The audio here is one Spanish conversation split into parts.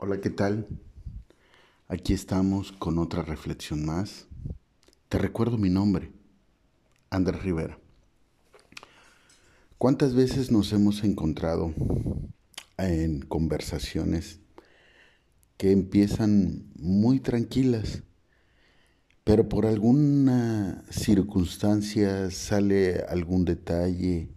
Hola, ¿qué tal? Aquí estamos con otra reflexión más. Te recuerdo mi nombre, Andrés Rivera. ¿Cuántas veces nos hemos encontrado en conversaciones que empiezan muy tranquilas, pero por alguna circunstancia sale algún detalle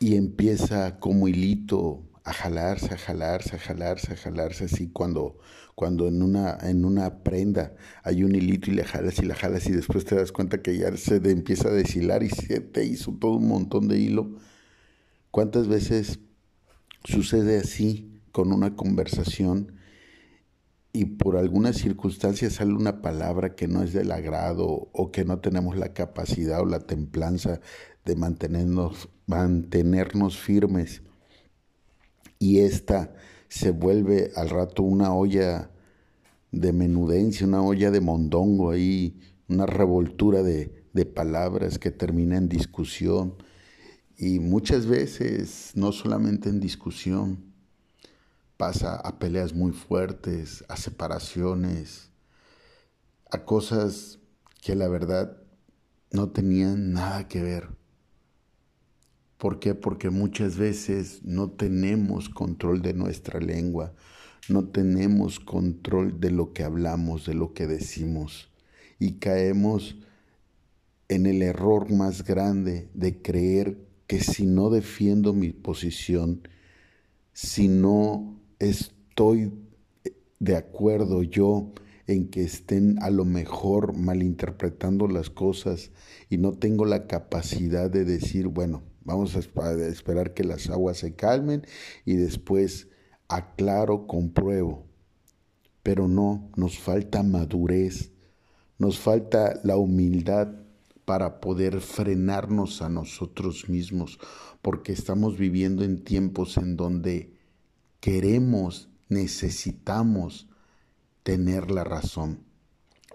y empieza como hilito a jalarse, a jalarse, a jalarse, a jalarse, así cuando, cuando en, una, en una prenda hay un hilito y le jalas y la jalas y después te das cuenta que ya se empieza a deshilar y se te hizo todo un montón de hilo. ¿Cuántas veces sucede así con una conversación y por alguna circunstancia sale una palabra que no es del agrado o que no tenemos la capacidad o la templanza de mantenernos, mantenernos firmes? Y esta se vuelve al rato una olla de menudencia, una olla de mondongo ahí, una revoltura de, de palabras que termina en discusión. Y muchas veces, no solamente en discusión, pasa a peleas muy fuertes, a separaciones, a cosas que la verdad no tenían nada que ver. ¿Por qué? Porque muchas veces no tenemos control de nuestra lengua, no tenemos control de lo que hablamos, de lo que decimos y caemos en el error más grande de creer que si no defiendo mi posición, si no estoy de acuerdo yo en que estén a lo mejor malinterpretando las cosas y no tengo la capacidad de decir, bueno, Vamos a esperar que las aguas se calmen y después aclaro, compruebo. Pero no, nos falta madurez, nos falta la humildad para poder frenarnos a nosotros mismos, porque estamos viviendo en tiempos en donde queremos, necesitamos tener la razón.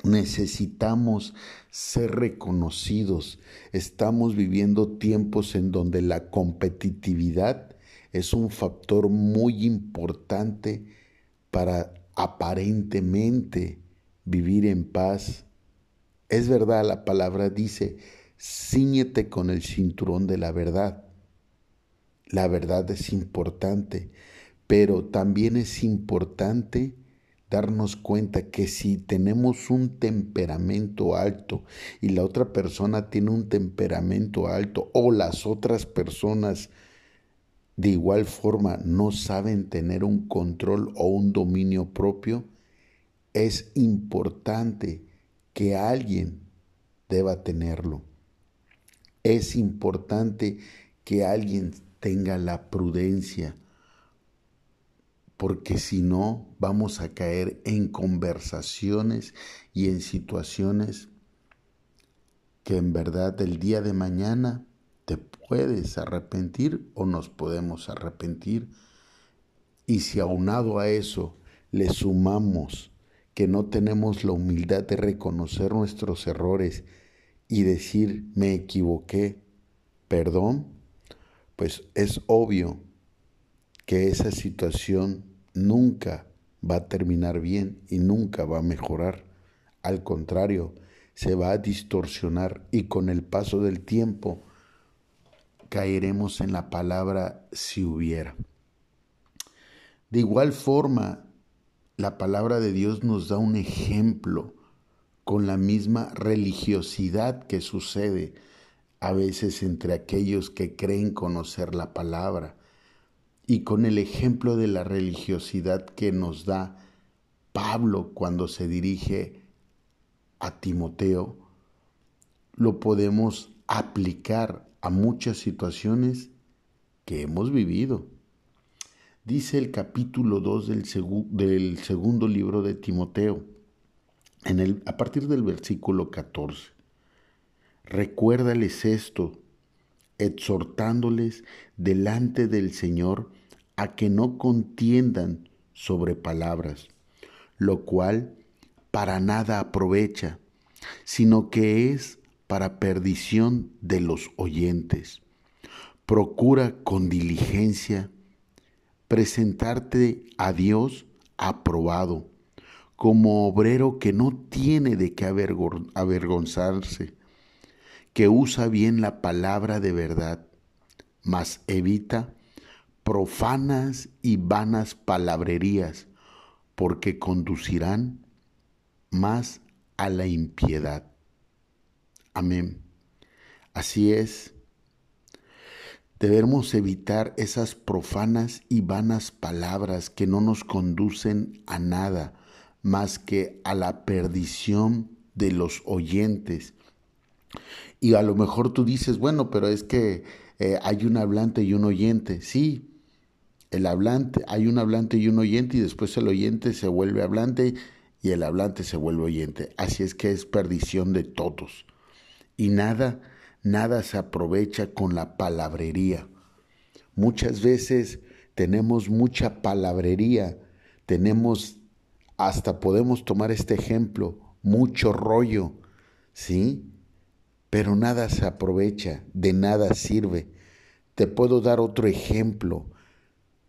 Necesitamos ser reconocidos. Estamos viviendo tiempos en donde la competitividad es un factor muy importante para aparentemente vivir en paz. Es verdad, la palabra dice, ciñete con el cinturón de la verdad. La verdad es importante, pero también es importante darnos cuenta que si tenemos un temperamento alto y la otra persona tiene un temperamento alto o las otras personas de igual forma no saben tener un control o un dominio propio, es importante que alguien deba tenerlo. Es importante que alguien tenga la prudencia, porque si no vamos a caer en conversaciones y en situaciones que en verdad el día de mañana te puedes arrepentir o nos podemos arrepentir. Y si aunado a eso le sumamos que no tenemos la humildad de reconocer nuestros errores y decir me equivoqué, perdón, pues es obvio que esa situación nunca va a terminar bien y nunca va a mejorar. Al contrario, se va a distorsionar y con el paso del tiempo caeremos en la palabra si hubiera. De igual forma, la palabra de Dios nos da un ejemplo con la misma religiosidad que sucede a veces entre aquellos que creen conocer la palabra y con el ejemplo de la religiosidad que nos da Pablo cuando se dirige a Timoteo, lo podemos aplicar a muchas situaciones que hemos vivido. Dice el capítulo 2 del, del segundo libro de Timoteo, en el, a partir del versículo 14. Recuérdales esto, exhortándoles delante del Señor a que no contiendan sobre palabras, lo cual para nada aprovecha, sino que es para perdición de los oyentes. Procura con diligencia presentarte a Dios aprobado, como obrero que no tiene de qué avergonzarse, que usa bien la palabra de verdad, mas evita profanas y vanas palabrerías, porque conducirán más a la impiedad. Amén. Así es. Debemos evitar esas profanas y vanas palabras que no nos conducen a nada más que a la perdición de los oyentes. Y a lo mejor tú dices, bueno, pero es que eh, hay un hablante y un oyente. Sí, el hablante, hay un hablante y un oyente y después el oyente se vuelve hablante y el hablante se vuelve oyente. Así es que es perdición de todos. Y nada, nada se aprovecha con la palabrería. Muchas veces tenemos mucha palabrería, tenemos, hasta podemos tomar este ejemplo, mucho rollo, ¿sí? Pero nada se aprovecha, de nada sirve. Te puedo dar otro ejemplo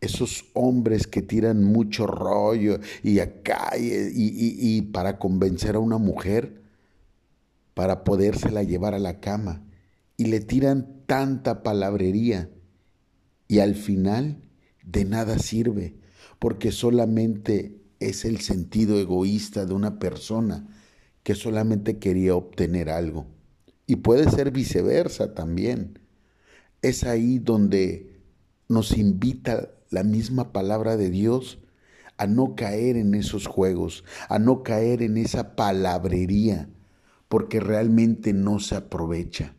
esos hombres que tiran mucho rollo y acá y, para convencer a una mujer para podérsela llevar a la cama y le tiran tanta palabrería y al final de nada sirve porque solamente es el sentido egoísta de una persona que solamente quería obtener algo. Y puede ser viceversa también. Es ahí donde nos invita la misma palabra de Dios a no caer en esos juegos, a no caer en esa palabrería, porque realmente no se aprovecha.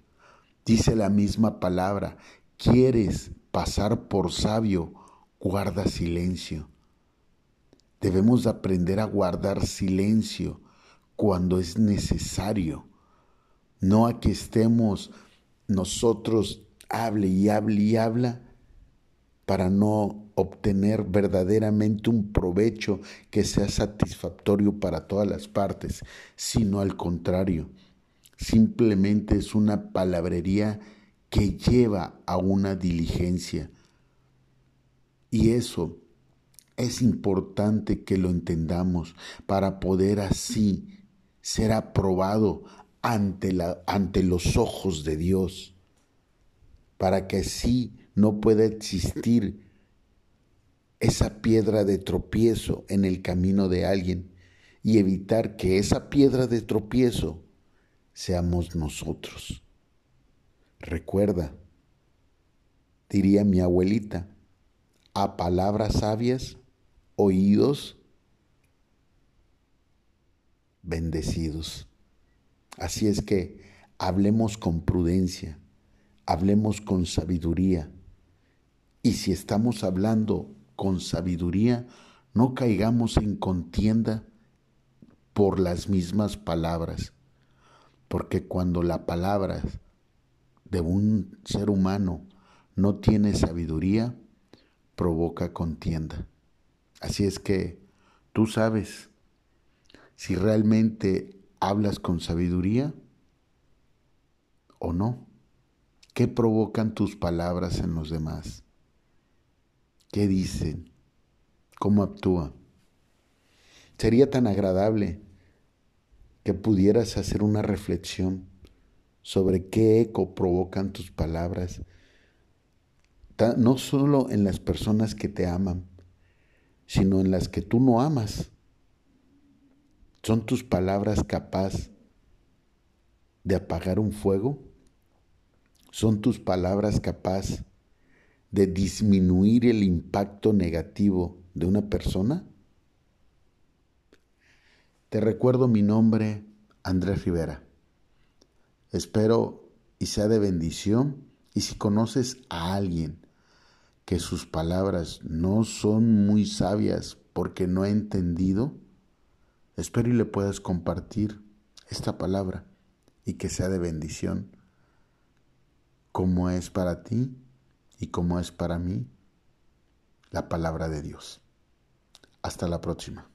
Dice la misma palabra, quieres pasar por sabio, guarda silencio. Debemos aprender a guardar silencio cuando es necesario, no a que estemos nosotros hable y hable y habla para no obtener verdaderamente un provecho que sea satisfactorio para todas las partes, sino al contrario, simplemente es una palabrería que lleva a una diligencia. Y eso es importante que lo entendamos para poder así ser aprobado ante, la, ante los ojos de Dios, para que así no pueda existir esa piedra de tropiezo en el camino de alguien y evitar que esa piedra de tropiezo seamos nosotros. Recuerda, diría mi abuelita, a palabras sabias, oídos bendecidos. Así es que hablemos con prudencia, hablemos con sabiduría, y si estamos hablando con sabiduría, no caigamos en contienda por las mismas palabras, porque cuando la palabra de un ser humano no tiene sabiduría, provoca contienda. Así es que tú sabes si realmente hablas con sabiduría o no. ¿Qué provocan tus palabras en los demás? ¿Qué dicen? ¿Cómo actúa? Sería tan agradable que pudieras hacer una reflexión sobre qué eco provocan tus palabras, no solo en las personas que te aman, sino en las que tú no amas. ¿Son tus palabras capaz de apagar un fuego? ¿Son tus palabras capaz de disminuir el impacto negativo de una persona? Te recuerdo mi nombre, Andrés Rivera. Espero y sea de bendición y si conoces a alguien que sus palabras no son muy sabias porque no ha entendido, espero y le puedas compartir esta palabra y que sea de bendición como es para ti y como es para mí la palabra de Dios. Hasta la próxima.